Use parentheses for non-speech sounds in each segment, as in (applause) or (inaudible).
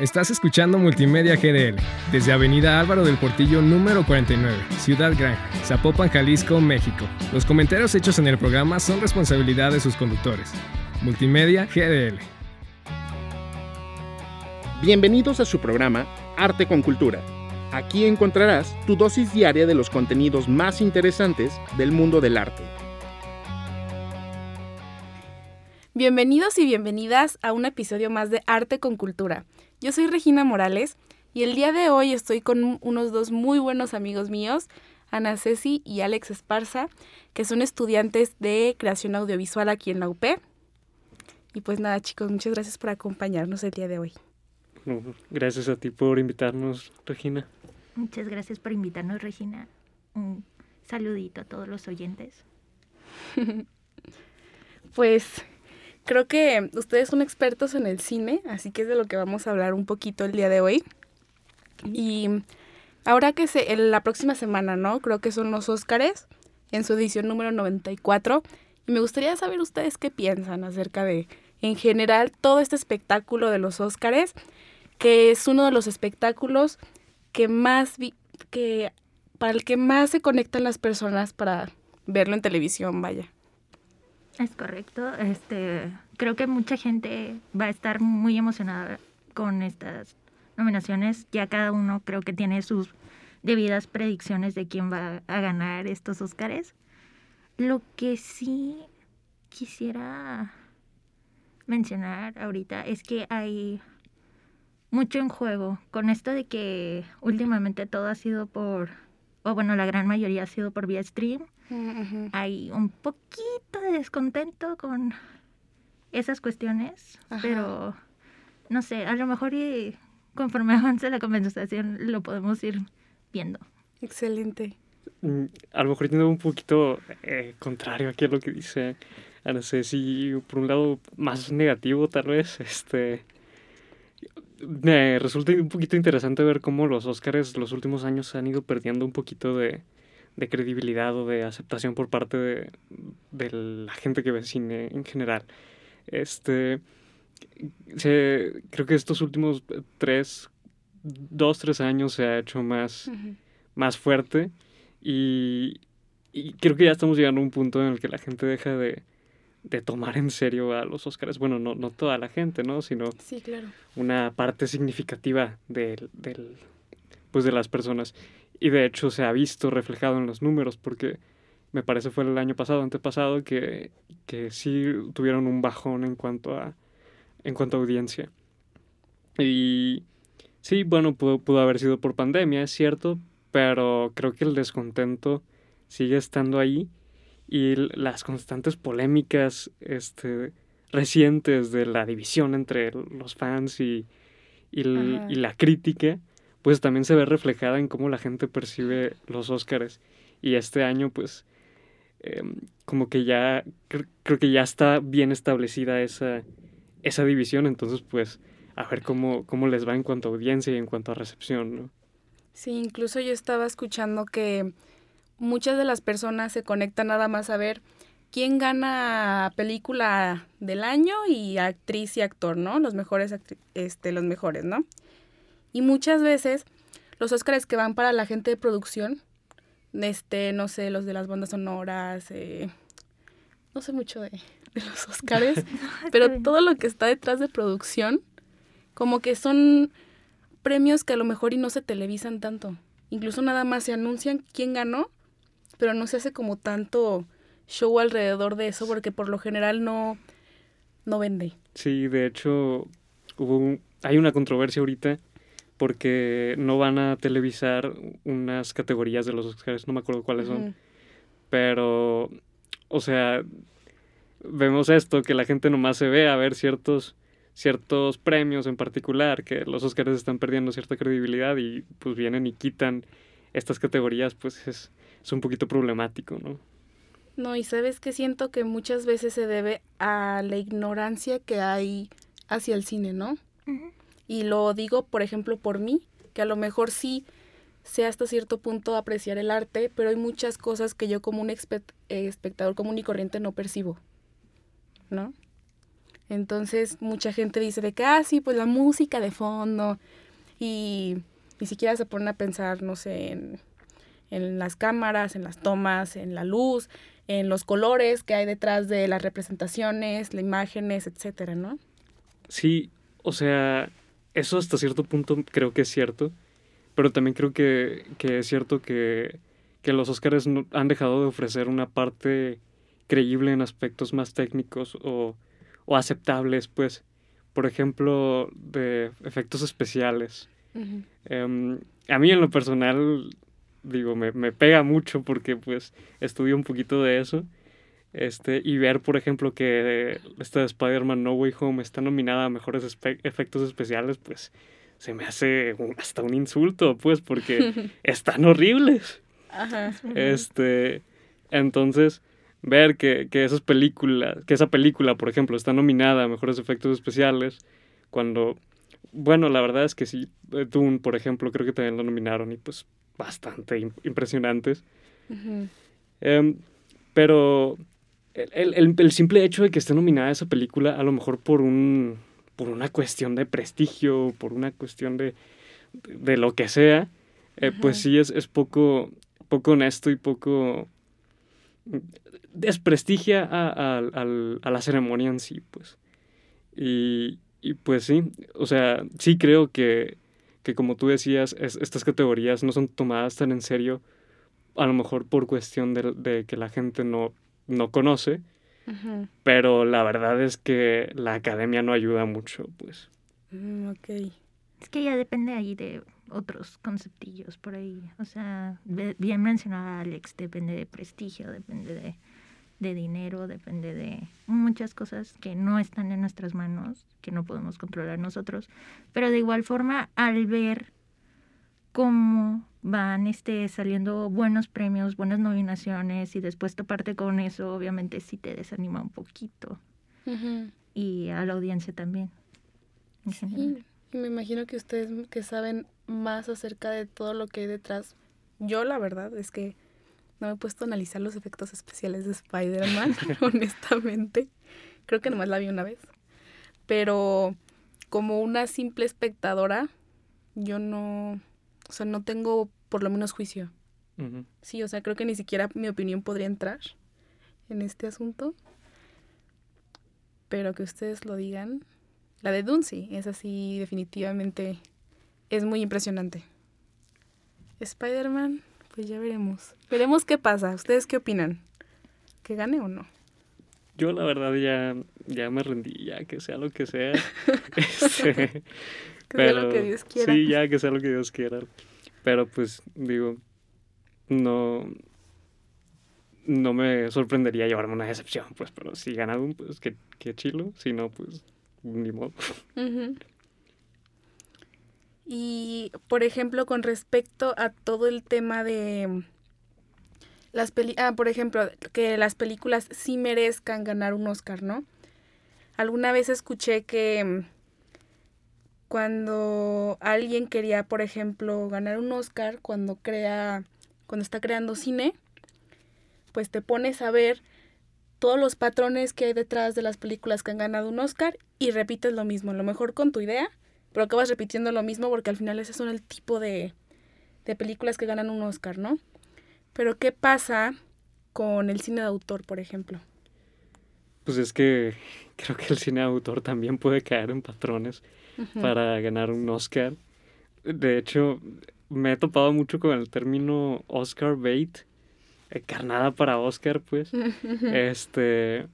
Estás escuchando Multimedia GDL desde Avenida Álvaro del Portillo número 49, Ciudad Gran, Zapopan, Jalisco, México. Los comentarios hechos en el programa son responsabilidad de sus conductores. Multimedia GDL. Bienvenidos a su programa Arte con Cultura. Aquí encontrarás tu dosis diaria de los contenidos más interesantes del mundo del arte. Bienvenidos y bienvenidas a un episodio más de Arte con Cultura. Yo soy Regina Morales y el día de hoy estoy con unos dos muy buenos amigos míos, Ana Ceci y Alex Esparza, que son estudiantes de creación audiovisual aquí en la UP. Y pues nada chicos, muchas gracias por acompañarnos el día de hoy. (laughs) Gracias a ti por invitarnos, Regina. Muchas gracias por invitarnos, Regina. Un saludito a todos los oyentes. (laughs) pues creo que ustedes son expertos en el cine, así que es de lo que vamos a hablar un poquito el día de hoy. Y ahora que se, la próxima semana, ¿no? Creo que son los Óscares en su edición número 94. Y me gustaría saber ustedes qué piensan acerca de, en general, todo este espectáculo de los Óscares, que es uno de los espectáculos que más, que para el que más se conectan las personas para verlo en televisión, vaya. Es correcto. Este, creo que mucha gente va a estar muy emocionada con estas nominaciones. Ya cada uno creo que tiene sus debidas predicciones de quién va a ganar estos Óscares. Lo que sí quisiera mencionar ahorita es que hay mucho en juego con esto de que últimamente todo ha sido por, o bueno, la gran mayoría ha sido por vía stream hay un poquito de descontento con esas cuestiones, pero no sé, a lo mejor y conforme (laughs) avance la conversación lo podemos ir viendo. Excelente. Mm, a lo mejor yendo un poquito eh, contrario aquí a lo que dice Ana si por un lado más negativo tal vez, este me resulta un poquito interesante ver cómo los Oscars los últimos años han ido perdiendo un poquito de, de credibilidad o de aceptación por parte de, de la gente que ve cine en general. Este, creo que estos últimos tres, dos, tres años se ha hecho más, más fuerte y, y, creo que ya estamos llegando a un punto en el que la gente deja de, de tomar en serio a los Oscars. Bueno, no, no toda la gente, ¿no? Sino sí, claro. una parte significativa del, del, pues de las personas. Y de hecho se ha visto reflejado en los números porque me parece fue el año pasado, antepasado, que, que sí tuvieron un bajón en cuanto a, en cuanto a audiencia. Y sí, bueno, pudo, pudo haber sido por pandemia, es cierto, pero creo que el descontento sigue estando ahí y las constantes polémicas este, recientes de la división entre los fans y, y, y la crítica pues también se ve reflejada en cómo la gente percibe los Óscares. Y este año, pues, em, como que ya, creo que ya está bien establecida esa, esa división, entonces, pues, a ver cómo, cómo les va en cuanto a audiencia y en cuanto a recepción, ¿no? Sí, incluso yo estaba escuchando que muchas de las personas se conectan nada más a ver quién gana película del año y actriz y actor, ¿no? Los mejores, este, los mejores, ¿no? Y muchas veces los Óscares que van para la gente de producción, este, no sé, los de las bandas sonoras, eh, no sé mucho de, los Óscares, (laughs) pero todo lo que está detrás de producción, como que son premios que a lo mejor y no se televisan tanto. Incluso nada más se anuncian quién ganó, pero no se hace como tanto show alrededor de eso porque por lo general no, no vende. Sí, de hecho hubo hay una controversia ahorita porque no van a televisar unas categorías de los Oscars, no me acuerdo cuáles son. Pero, o sea, vemos esto, que la gente nomás se ve a ver ciertos, ciertos premios en particular, que los Oscars están perdiendo cierta credibilidad y pues vienen y quitan estas categorías, pues es, es un poquito problemático, ¿no? No, y sabes que siento que muchas veces se debe a la ignorancia que hay hacia el cine, ¿no? Y lo digo, por ejemplo, por mí, que a lo mejor sí sé hasta cierto punto apreciar el arte, pero hay muchas cosas que yo como un espectador común y corriente no percibo. ¿No? Entonces mucha gente dice de que, ah, sí, pues la música de fondo y ni siquiera se ponen a pensar, no sé, en, en las cámaras, en las tomas, en la luz, en los colores que hay detrás de las representaciones, las imágenes, etcétera, ¿no? Sí, o sea, eso hasta cierto punto creo que es cierto, pero también creo que, que es cierto que, que los Oscars no, han dejado de ofrecer una parte creíble en aspectos más técnicos o, o aceptables, pues, por ejemplo, de efectos especiales. Em, a mí en lo personal, digo, me, me, pega mucho porque pues estudio un poquito de eso. Este, y ver, por ejemplo, que esta de Spider-Man No Way Home está nominada a mejores efectos especiales, pues se me hace hasta un insulto, pues, porque (laughs) están horribles. Ajá. Este, entonces, ver que, que esas películas, que esa película, por ejemplo, está nominada a mejores efectos especiales, cuando, bueno, la verdad es que sí, eh, Dune, por ejemplo, creo que también lo nominaron y pues bastante impresionantes. Em, pero el, el, el, simple hecho de que esté nominada esa película, a lo mejor por un por una cuestión de prestigio, por una cuestión de, de, lo que sea, eh, pues sí es, es poco, poco honesto y poco desprestigia a, a, la ceremonia en sí, pues. Y, y, pues sí, o sea, sí creo que, que como tú decías, estas categorías no son tomadas tan en serio, a lo mejor por cuestión de, de que la gente no, no conoce, pero la verdad es que la academia no ayuda mucho, pues. Mm, ok. Es que ya depende ahí de otros conceptillos por ahí. O sea, bien mencionaba Alex, depende de prestigio, depende de, de dinero, depende de muchas cosas que no están en nuestras manos, que no podemos controlar nosotros. Pero de igual forma, al ver cómo van este, saliendo buenos premios, buenas nominaciones y después toparte con eso, obviamente sí te desanima un poquito. Y a la audiencia también. sí. Y me imagino que ustedes que saben más acerca de todo lo que hay detrás. Yo la verdad es que no me he puesto a analizar los efectos especiales de Spider-Man, (laughs) honestamente. Creo que nomás la vi una vez. Pero como una simple espectadora, yo no, o sea, no tengo por lo menos juicio. Sí, o sea, creo que ni siquiera mi opinión podría entrar en este asunto. Pero que ustedes lo digan, la de Duncy es así, definitivamente es muy impresionante. Spider-Man, pues ya veremos. Veremos qué pasa. ¿Ustedes qué opinan? ¿Que gane o no? Yo la verdad ya, ya me rendí, ya que sea lo que sea. (laughs) este, que sea lo que Dios quiera. Sí, ya que sea lo que Dios quiera. Pero pues digo, no, no me sorprendería llevarme una decepción, pues, pero si gana un, pues qué, qué chilo. Si no, pues ni modo. Y, por ejemplo, con respecto a todo el tema de las peli ah, por ejemplo, que las películas sí merezcan ganar un Oscar, ¿no? Alguna vez escuché que cuando alguien quería, por ejemplo, ganar un Oscar, cuando crea, cuando está creando cine, pues te pones a ver todos los patrones que hay detrás de las películas que han ganado un Oscar y repites lo mismo, a lo mejor con tu idea, pero acabas repitiendo lo mismo porque al final ese son el tipo de, de películas que ganan un Oscar, ¿no? Pero ¿qué pasa con el cine de autor, por ejemplo? Pues es que (laughs) creo que el cine de autor también puede caer en patrones para ganar un Oscar. De hecho, me he topado mucho con el término Oscar bait, carnada para Oscar, pues. este.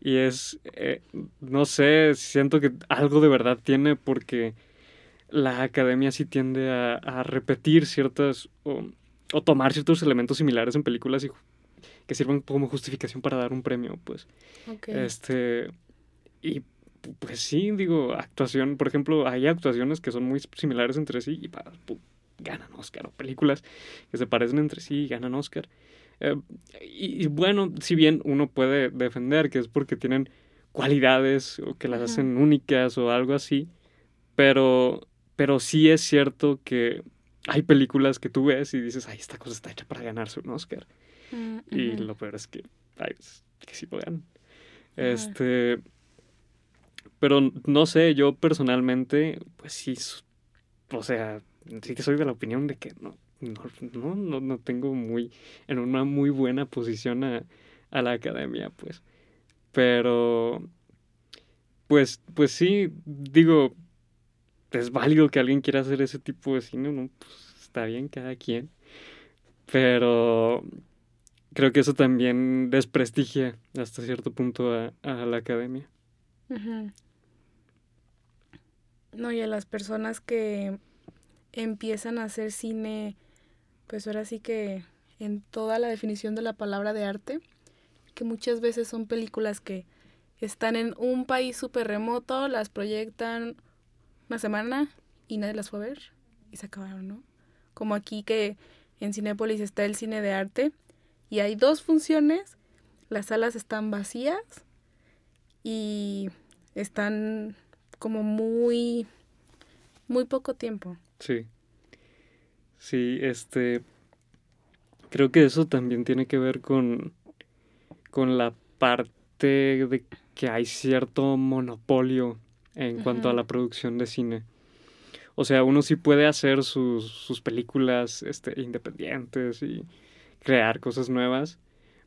Y es, eh, no sé, siento que algo de verdad tiene porque la academia sí tiende a, repetir ciertas o, tomar ciertos elementos similares en películas y que sirvan como justificación para dar un premio, pues. Este, y pues sí, digo, actuación, por ejemplo, hay actuaciones que son muy similares entre sí y ganan Oscar, o películas que se parecen entre sí y ganan Oscar. Eh, y, bueno, si bien uno puede defender que es porque tienen cualidades o que las hacen únicas o algo así, pero, pero sí es cierto que hay películas que tú ves y dices, ay, esta cosa está hecha para ganarse un Oscar. Mm, y lo peor es que, ay, que sí lo ganan. Este, pero no sé, yo personalmente, pues sí, o sea, sí que soy de la opinión de que no, no, no, no tengo muy, en una muy buena posición a, a la academia, pues. Pero, pues, pues sí, digo, es válido que alguien quiera hacer ese tipo de cine, ¿no? Pues está bien cada quien. Pero creo que eso también desprestigia hasta cierto punto a, a la academia. No, y a las personas que empiezan a hacer cine, pues ahora sí que en toda la definición de la palabra de arte, que muchas veces son películas que están en un país súper remoto, las proyectan una semana y nadie las fue a ver y se acabaron, ¿no? Como aquí que en Cinépolis está el cine de arte y hay dos funciones, las salas están vacías y están como muy, muy poco tiempo. Sí. Sí, este, creo que eso también tiene que ver con, con la parte de que hay cierto monopolio en cuanto a la producción de cine. O sea, uno sí puede hacer sus, sus películas este, independientes y crear cosas nuevas,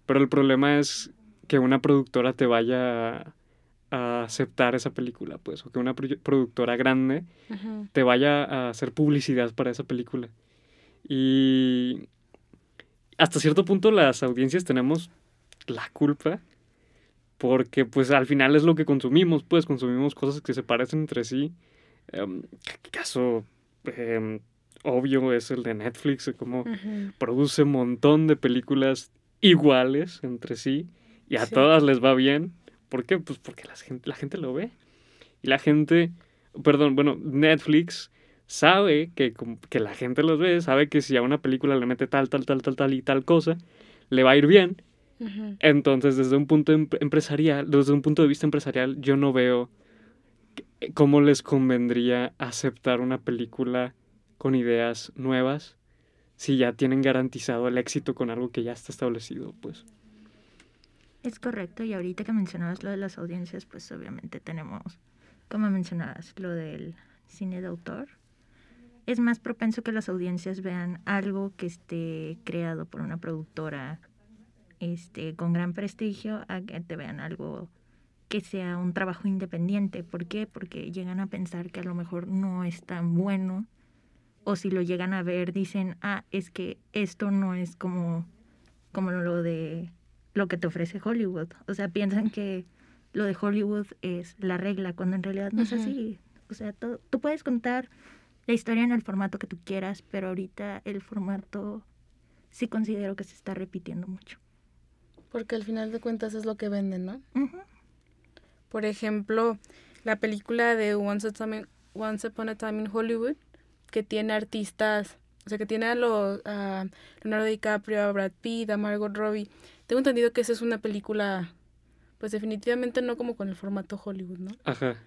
pero el problema es que una productora te vaya a, aceptar esa película, pues, o que una productora grande te vaya a hacer publicidad para esa película. Y hasta cierto punto las audiencias tenemos la culpa porque pues al final es lo que consumimos, pues consumimos cosas que se parecen entre sí. Um, caso em, obvio es el de Netflix, como produce un montón de películas iguales entre sí y a todas les va bien. ¿Por qué? Pues porque la gente, la gente lo ve. Y la gente, perdón, bueno, Netflix sabe que, que la gente los ve, sabe que si a una película le mete tal, tal, tal, tal, tal y tal cosa, le va a ir bien entonces, desde un punto em, empresarial, desde un punto de vista empresarial, yo no veo eh, cómo les convendría aceptar una película con ideas nuevas si ya tienen garantizado el éxito con algo que ya está establecido, pues. Es correcto, y ahorita que mencionabas lo de las audiencias, pues obviamente tenemos, como mencionabas, lo del cine de autor. Es más propenso que las audiencias vean algo que esté creado por una productora este, con gran prestigio a que te vean algo que sea un trabajo independiente. ¿Por qué? Porque llegan a pensar que a lo mejor no es tan bueno o si lo llegan a ver dicen, ah, es que esto no es como, como lo de lo que te ofrece Hollywood. O sea, piensan que lo de Hollywood es la regla, cuando en realidad no es así. O sea, tú puedes contar la historia en el formato que tú quieras, pero ahorita el formato sí considero que se está repitiendo mucho. Porque al final de cuentas es lo que venden, ¿no? Por ejemplo, la película de Once, Upon a Time in Hollywood, que tiene artistas, o sea, que tiene a, los, a Leonardo DiCaprio, a Brad Pitt, a Margot Robbie. Tengo entendido que esa es una película, pues definitivamente no como con el formato Hollywood, ¿no? Ajá.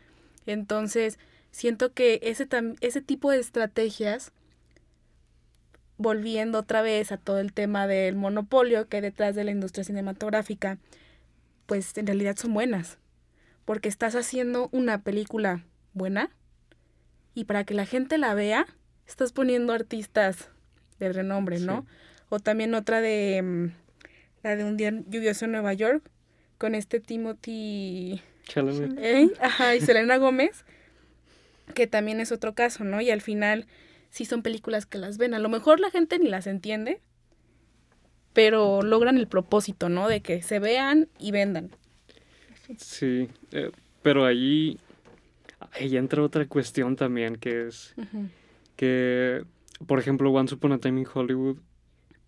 Entonces, siento que ese, ese tipo de estrategias volviendo otra vez a todo el tema del monopolio que hay detrás de la industria cinematográfica, pues en realidad son buenas, porque estás haciendo una película buena y para que la gente la vea, estás poniendo artistas de renombre, ¿no? O también otra de mm, la de un día lluvioso en Nueva York con este Timothy ¿Eh? Ajá, y Selena Gómez, que también es otro caso, ¿no? Y al final sí son películas que las ven. A lo mejor la gente ni las entiende, pero logran el propósito, ¿no? De que se vean y vendan. Sí, eh, pero ahí, ahí entra otra cuestión también, que es que, por ejemplo, Once Upon a Time in Hollywood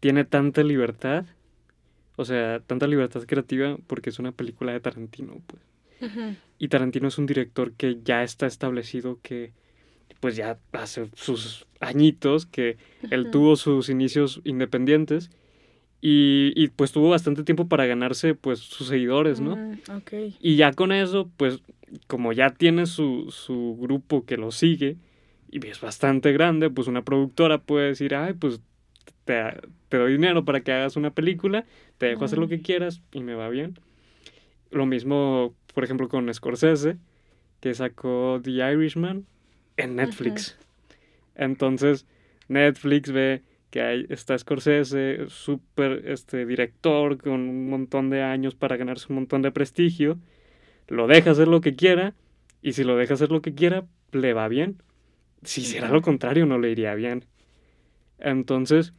tiene tanta libertad, o sea, tanta libertad creativa porque es una película de Tarantino, pues. Y Tarantino es un director que ya está establecido que pues ya hace sus añitos que él tuvo sus inicios independientes y, y, pues tuvo bastante tiempo para ganarse pues sus seguidores, ¿no? Mm, y ya con eso, pues como ya tiene su, su grupo que lo sigue y es bastante grande, pues una productora puede decir, ay, pues te, te doy dinero para que hagas una película, te dejo hacer lo que quieras y me va bien. Lo mismo, por ejemplo, con Scorsese, que sacó The Irishman en Netflix. Entonces, Netflix ve que hay, está Scorsese, súper este, director con un montón de años para ganarse un montón de prestigio, lo deja hacer lo que quiera, y si lo deja hacer lo que quiera, le va bien. Si hiciera lo contrario, no le iría bien. Entonces,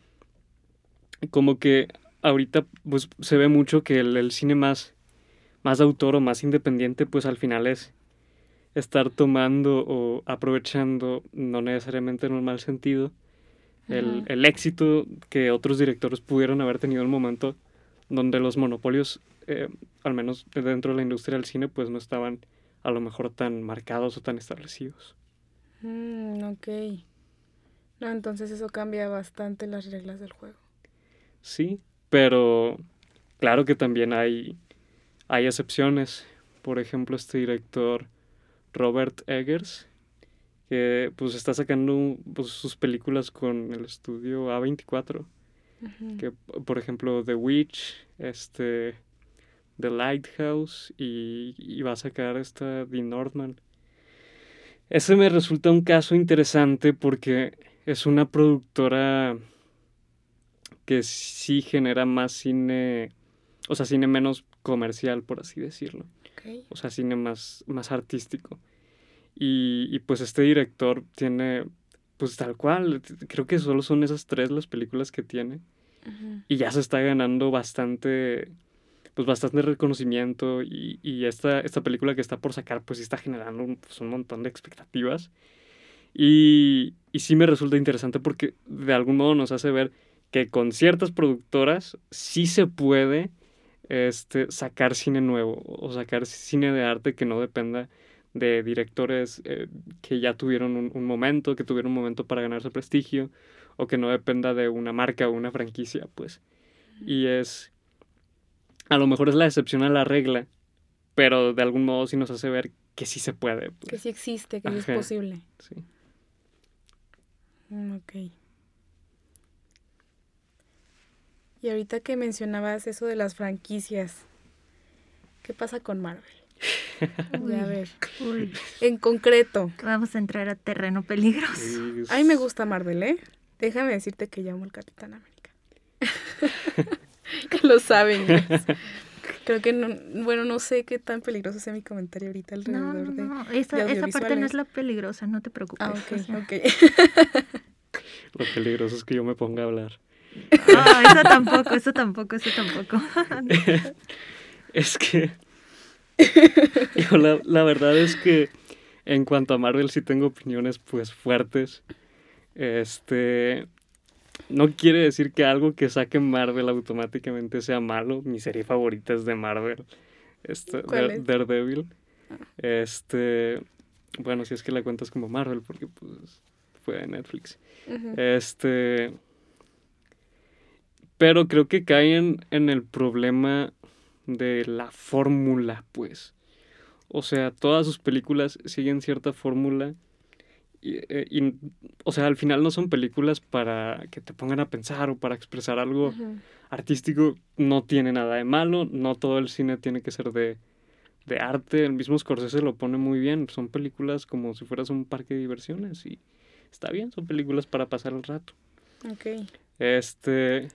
como que ahorita pues, se ve mucho que el, cine más, más autor o más independiente, pues al final es estar tomando o aprovechando, no necesariamente en un mal sentido, el, el, éxito que otros directores pudieron haber tenido en un momento donde los monopolios, eh, al menos dentro de la industria del cine, pues no estaban a lo mejor tan marcados o tan establecidos. Mm, ok. No, entonces eso cambia bastante las reglas del juego. Sí, pero claro que también hay, hay excepciones. Por ejemplo, este director Robert Eggers, que pues está sacando pues, sus películas con el estudio A24. Que, por ejemplo, The Witch, este, The Lighthouse y, y va a sacar esta The Northman. Ese me resulta un caso interesante porque es una productora que sí genera más cine, o sea, cine menos comercial, por así decirlo. O sea, cine más, más artístico. Y, y, pues este director tiene, pues tal cual, creo que solo son esas tres las películas que tiene. Y ya se está ganando bastante, pues bastante reconocimiento. Y, y esta, esta película que está por sacar, pues sí está generando un, pues, un montón de expectativas. Y, y sí me resulta interesante porque de algún modo nos hace ver que con ciertas productoras sí se puede este, sacar cine nuevo o sacar cine de arte que no dependa de directores eh, que ya tuvieron un, momento, que tuvieron un momento para ganarse prestigio, o que no dependa de una marca o una franquicia, pues. Y es, a lo mejor es la excepción a la regla, pero de algún modo sí nos hace ver que sí se puede. Pues. Que sí existe, que sí es posible. Sí. Mm, ok. Y ahorita que mencionabas eso de las franquicias, ¿qué pasa con Marvel? (laughs) a ver, en concreto. Vamos a entrar a terreno peligroso. A mí me gusta Marvel, ¿eh? Déjame decirte que llamo al Capitán América. que (laughs) (laughs) lo saben. Creo que no, bueno, no sé qué tan peligroso sea mi comentario ahorita alrededor no, no, no. Esa, esa parte no es la peligrosa, no te preocupes. Ah, ok, ok. Lo peligroso es que yo me ponga a hablar. Ah, eso tampoco, eso tampoco, eso tampoco. (laughs) es que. la, la, verdad es que en cuanto a Marvel sí tengo opiniones pues fuertes. Este. No quiere decir que algo que saque Marvel automáticamente sea malo. Mi serie favorita es de Marvel. Este, Daredevil. Ah. Este. Bueno, si es que la cuentas como Marvel, porque pues fue de Netflix. Este pero creo que caen en el problema de la fórmula, pues. O sea, todas sus películas siguen cierta fórmula. Y, eh, o sea, al final no son películas para que te pongan a pensar o para expresar algo artístico. No tiene nada de malo. No todo el cine tiene que ser de, de arte. El mismo Scorsese lo pone muy bien. Son películas como si fueras un parque de diversiones. Y está bien, son películas para pasar el rato. Ok. Este.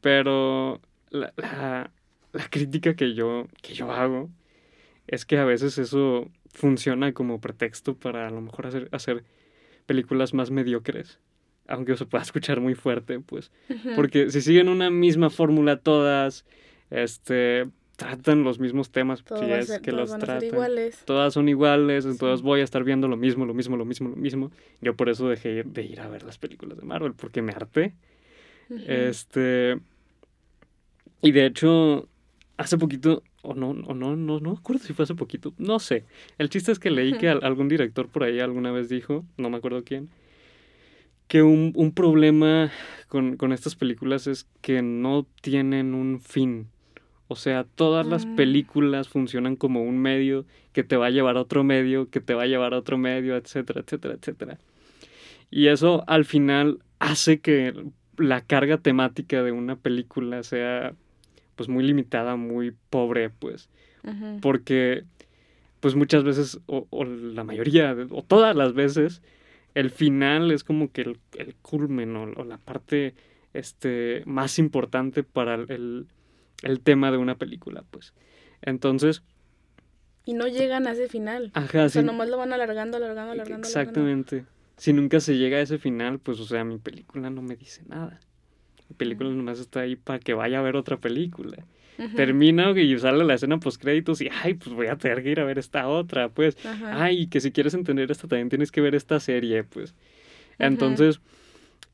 Pero la, la, crítica que yo, que yo hago es que a veces eso funciona como pretexto para a lo mejor hacer, hacer películas más mediocres. Aunque se pueda (laughs) escuchar muy fuerte, pues. Porque si siguen una misma fórmula todas, este, tratan los mismos temas, si es que los tratan. Todas son iguales, entonces voy a estar viendo lo mismo, lo mismo, lo mismo, lo mismo. Yo por eso dejé de ir a ver las películas de Marvel, porque me harté. Este. Y de hecho, hace poquito, o no, o no, no, no me acuerdo si fue hace poquito, no sé. El chiste es que leí que algún director por ahí alguna vez dijo, no me acuerdo quién, que un, un problema con, con, estas películas es que no tienen un fin. O sea, todas las mm. películas funcionan como un medio que te va a llevar a otro medio, que te va a llevar a otro medio, etcétera, etcétera, etcétera. Y eso al final hace que la carga temática de una película sea pues muy limitada, muy pobre, pues. Porque pues muchas veces, o, o la mayoría, o todas las veces, el final es como que el, el culmen o, o, la parte este, más importante para el, el, tema de una película, pues. Entonces... Y no llegan a ese final. Ajá, o sea, nomás lo van alargando, alargando, alargando. Exactamente. Si nunca se llega a ese final, pues, o sea, mi película no me dice nada. Mi película nomás está ahí para que vaya a ver otra película. Termina y sale la escena post créditos y ay, pues voy a tener que ir a ver esta otra, pues. Ay, que si quieres entender esta también tienes que ver esta serie, pues. Entonces,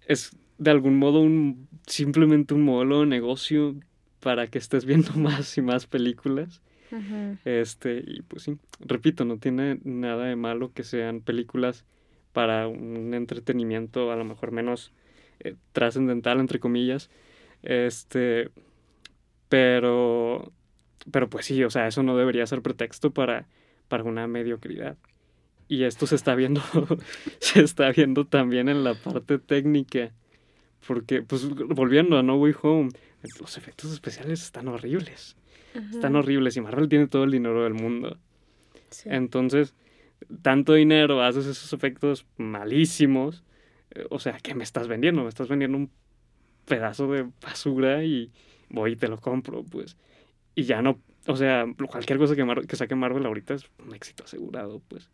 es de algún modo un simplemente un modelo de negocio para que estés viendo (laughs) más y más películas. Este, y pues sí, repito, no tiene nada de malo que sean películas para un entretenimiento a lo mejor menos eh, trascendental, entre comillas. Este, pero, pero pues sí, o sea, eso no debería ser pretexto para, para una mediocridad. Y esto se está viendo, (laughs) se está viendo también en la parte técnica. Porque, pues, volviendo a No Way Home, los efectos especiales están horribles. Están horribles y Marvel tiene todo el dinero del mundo. Entonces, tanto dinero, haces esos efectos malísimos. Eh, o sea, ¿qué me estás vendiendo? Me estás vendiendo un pedazo de basura y, voy y te lo compro, pues. Y ya no, o sea, cualquier cosa que, que saque Marvel ahorita es un éxito asegurado, pues.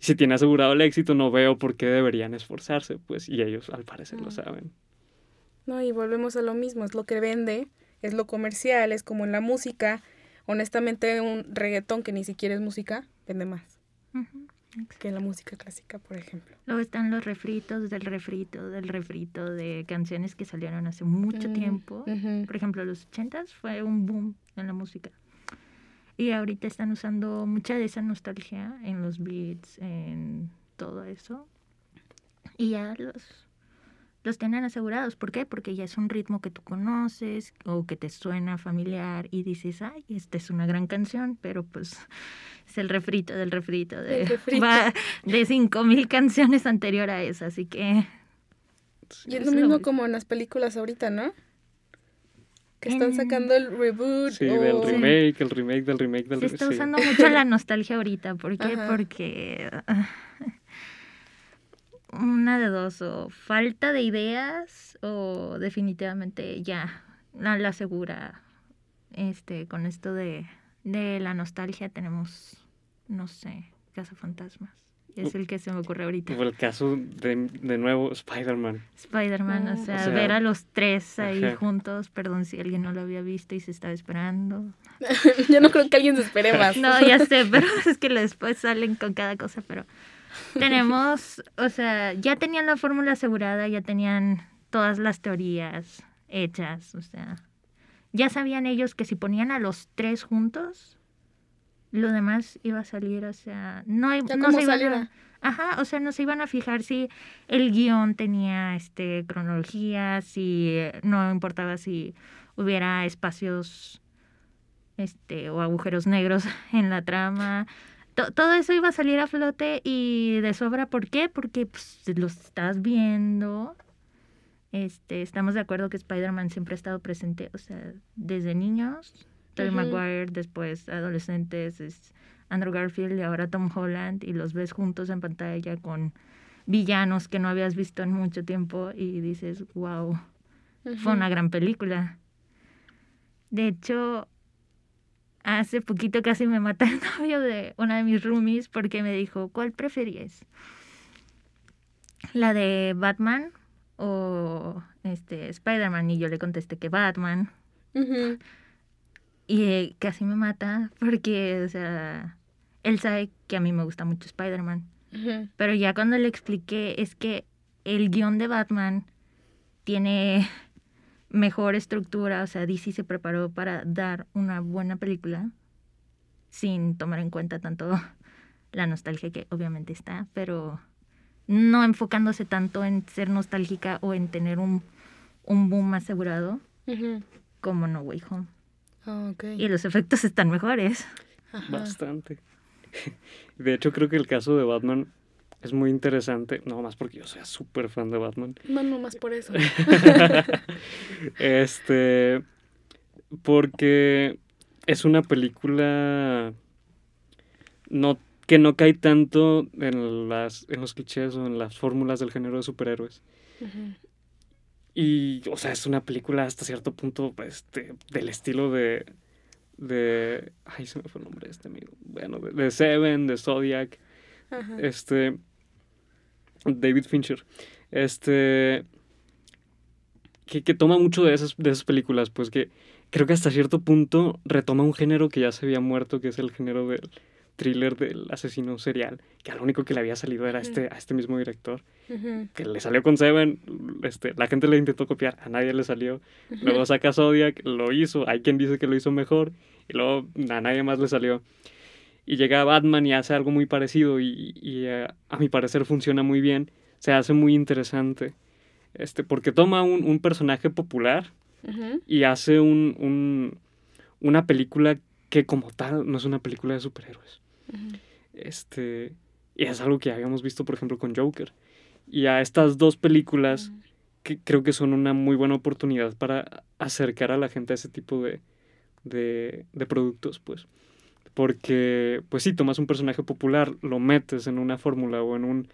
Si tiene asegurado el éxito, no veo por qué deberían esforzarse, pues, y ellos al parecer lo saben. No, y volvemos a lo mismo, es lo que vende, es lo comercial, es como en la música. Honestamente, un reggaetón que ni siquiera es música, vende más que la música clásica, por ejemplo. Luego están los refritos del refrito, del refrito de canciones que salieron hace mucho tiempo. Por ejemplo, los ochentas fue un boom en la música. Y ahorita están usando mucha de esa nostalgia en los beats, en todo eso. Y ya los los tienen asegurados. ¿Por qué? Porque ya es un ritmo que tú conoces o que te suena familiar y dices, ay, esta es una gran canción, pero pues (laughs) es el refrito del refrito de, refrito. de 5000 canciones anterior a esa, así que... Y es lo mismo como en las películas ahorita, ¿no? Que están sacando el reboot. Sí, del remake, el remake del remake del remake. Se está usando mucho la (laughs) nostalgia ahorita. ¿Por qué? Porque una de dos, o falta de ideas o definitivamente ya la, la segura. Este, con esto de, de la nostalgia tenemos, no sé, Casa Fantasmas. Es el que se me ocurre ahorita. O el caso de, de nuevo, Spider-Man. Spider-Man, o, sea, ver a los tres ahí juntos, perdón si alguien no lo había visto y se estaba esperando. (laughs) Yo no creo que alguien se espere (laughs) más. no, ya sé, pero (laughs) es que después salen con cada cosa, pero tenemos, o sea, ya tenían la fórmula asegurada, ya tenían todas las teorías hechas, o sea, ya sabían ellos que si ponían a los tres juntos, lo demás iba a salir, o sea, no, no se iban a, ajá, o sea, no se iban a fijar si el guion tenía este cronología, si no importaba si hubiera espacios este o agujeros negros (laughs) en la trama todo eso iba a salir a flote y de sobra, ¿por qué? Porque pues, los estás viendo. Este, estamos de acuerdo que Spider-Man siempre ha estado presente, o sea, desde niños, Tobey Maguire, después adolescentes, es Andrew Garfield y ahora Tom Holland, y los ves juntos en pantalla con villanos que no habías visto en mucho tiempo y dices, wow, fue una gran película. De hecho, Hace poquito casi me mata el (laughs) novio de una de mis roomies porque me dijo, ¿cuál preferías? ¿La de Batman o este Spider-Man? Y yo le contesté que Batman. Y eh, casi me mata porque, o sea, él sabe que a mí me gusta mucho Spider-Man. Pero ya cuando le expliqué es que el guion de Batman tiene mejor estructura, o sea, DC se preparó para dar una buena película sin tomar en cuenta tanto (laughs) la nostalgia que obviamente está, pero no enfocándose tanto en ser nostálgica o en tener un, un boom asegurado como No Way Home. Ah, y los efectos están mejores. Bastante. (laughs) De hecho, creo que el caso de Batman es muy interesante, no más porque yo sea súper fan de Batman. No, no más por eso. (laughs) este, porque es una película no, que no cae tanto en, las, en los clichés o en las fórmulas del género de superhéroes. Y, o sea, es una película hasta cierto punto este, del estilo de, de... Ay, se me fue el nombre de este amigo. Bueno, de, Seven, de Zodiac. Este... David Fincher. Este... Que, que, toma mucho de esas, de esas películas, pues que creo que hasta cierto punto retoma un género que ya se había muerto, que es el género del thriller del asesino serial, que lo único que le había salido era este, a este mismo director, que le salió con Seven, este, la gente le intentó copiar, a nadie le salió, luego saca Zodiac, lo hizo, hay quien dice que lo hizo mejor, y luego a nadie más le salió. Y llega Batman y hace algo muy parecido y, eh, a mi parecer funciona muy bien, se hace muy interesante, este, porque toma un, un personaje popular y hace un, un, una película que como tal no es una película de superhéroes. Este, y es algo que habíamos visto, por ejemplo, con Joker. Y a estas dos películas, que creo que son una muy buena oportunidad para acercar a la gente a ese tipo de, de, de productos, pues. Porque, pues sí, tomas un personaje popular, lo metes en una fórmula o en un,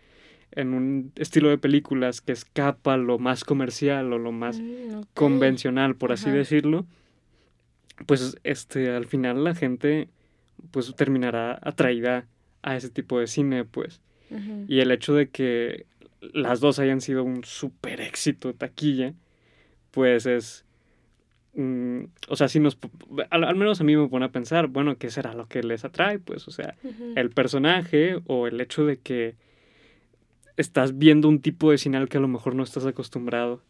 en un estilo de películas que escapa lo más comercial o lo más mm, convencional, por así decirlo, pues este, al final la gente pues terminará atraída a ese tipo de cine, pues. Y el hecho de que las dos hayan sido un super éxito taquilla, pues es... O sea, si nos... Al, menos a mí me pone a pensar, bueno, ¿qué será lo que les atrae? Pues, o sea, el personaje o el hecho de que estás viendo un tipo de cine al que a lo mejor no estás acostumbrado.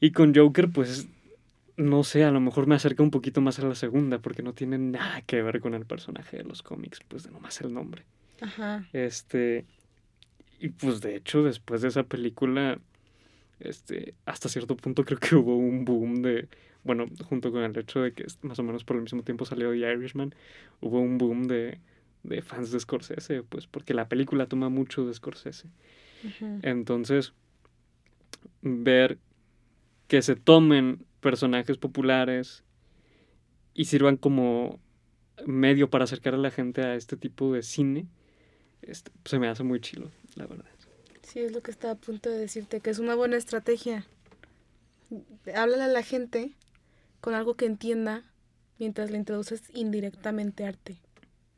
Y con Joker, pues no sé, a lo mejor me acerca un poquito más a la segunda, porque no tiene nada que ver con el personaje de los cómics, pues de nomás el nombre. Ajá. Este, y pues de hecho, después de esa película, este, hasta cierto punto creo que hubo un boom de, bueno, junto con el hecho de que más o menos por el mismo tiempo salió The Irishman, hubo un boom de, de fans de Scorsese, pues porque la película toma mucho de Scorsese. Entonces, ver que se tomen personajes populares y sirvan como medio para acercar a la gente a este tipo de cine, este, se me hace muy chilo, la verdad. Sí, es lo que estaba a punto de decirte, que es una buena estrategia. Háblale a la gente con algo que entienda mientras le introduces indirectamente arte,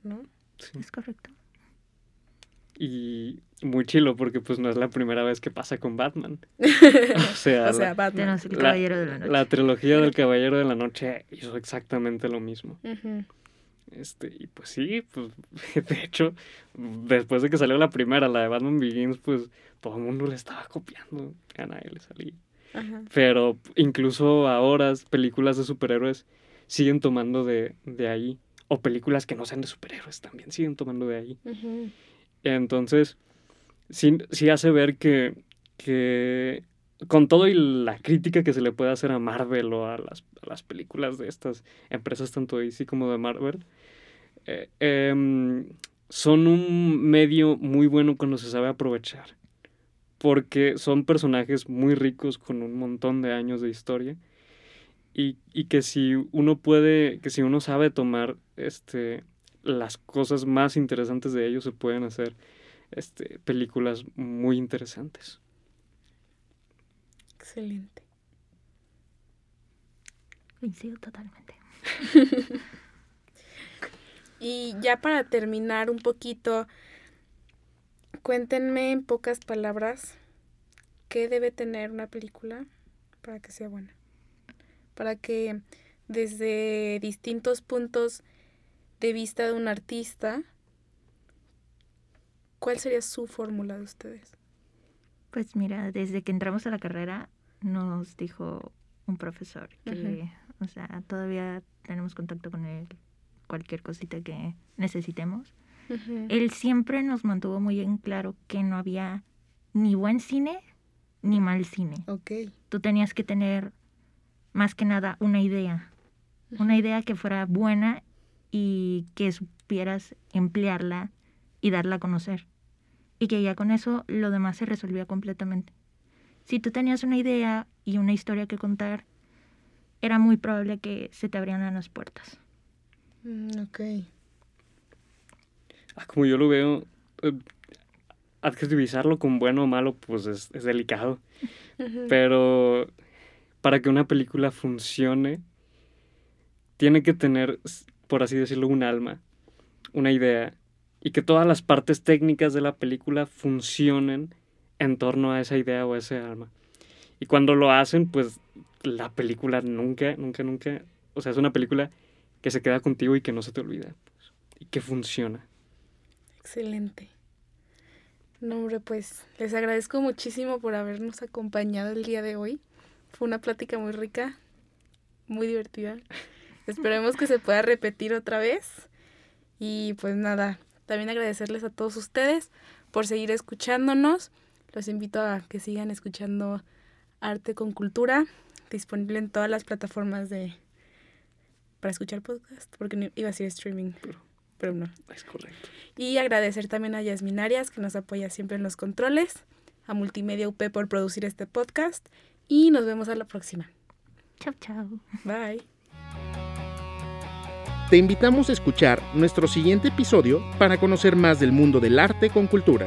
¿no? Sí. Es correcto. Y muy chilo porque pues no es la primera vez que pasa con Batman. (laughs) o sea, la, Batman. La, trilogía del Caballero de la Noche hizo exactamente lo mismo. Este, y pues sí, pues (laughs) de hecho, después de que salió la primera, la de Batman Begins, pues todo el mundo le estaba copiando. A nadie le salía. Pero incluso ahora películas de superhéroes siguen tomando de, de, ahí. O películas que no sean de superhéroes también siguen tomando de ahí. Entonces, sí, hace ver que, que con todo y la crítica que se le puede hacer a Marvel o a las, las películas de estas empresas, tanto de DC como de Marvel, eh, em, son un medio muy bueno cuando se sabe aprovechar. Porque son personajes muy ricos con un montón de años de historia. Y, y que si uno puede, que si uno sabe tomar este, las cosas más interesantes de ellos, se pueden hacer este, películas muy interesantes. Excelente. Coincido totalmente. (laughs) y ya para terminar un poquito, cuéntenme en pocas palabras qué debe tener una película para que sea buena. Para que desde distintos puntos de vista de un artista ¿Cuál sería su fórmula de ustedes? Pues mira, desde que entramos a la carrera nos dijo un profesor que, o sea, todavía tenemos contacto con él, cualquier cosita que necesitemos. Él siempre nos mantuvo muy en claro que no había ni buen cine ni mal cine. Ok. Tú tenías que tener más que nada una idea, una idea que fuera buena y que supieras emplearla y darla a conocer. Y que ya con eso lo demás se resolvía completamente. Si tú tenías una idea y una historia que contar, era muy probable que se te abrieran las puertas. Mm, ok. Ah, como yo lo veo, eh, adjetivizarlo con bueno o malo, pues es, es delicado. Pero para que una película funcione, tiene que tener, por así decirlo, un alma, una idea, y que todas las partes técnicas de la película funcionen en torno a esa idea o a ese alma. Y cuando lo hacen, pues la película nunca, nunca, nunca, o sea, es una película que se queda contigo y que no se te olvida, pues, y que funciona. Excelente. No, hombre, pues les agradezco muchísimo por habernos acompañado el día de hoy. Fue una plática muy rica, muy divertida. (laughs) Esperemos que se pueda repetir otra vez. Y pues nada, también agradecerles a todos ustedes por seguir escuchándonos. Los invito a que sigan escuchando Arte con Cultura, disponible en todas las plataformas de para escuchar podcast, porque iba a decir streaming, pero, pero no. Es correcto. Y agradecer también a Yasmin Arias, que nos apoya siempre en los controles, a Multimedia UP por producir este podcast, y nos vemos a la próxima. Chao, chao. Bye. Te invitamos a escuchar nuestro siguiente episodio para conocer más del mundo del arte con cultura.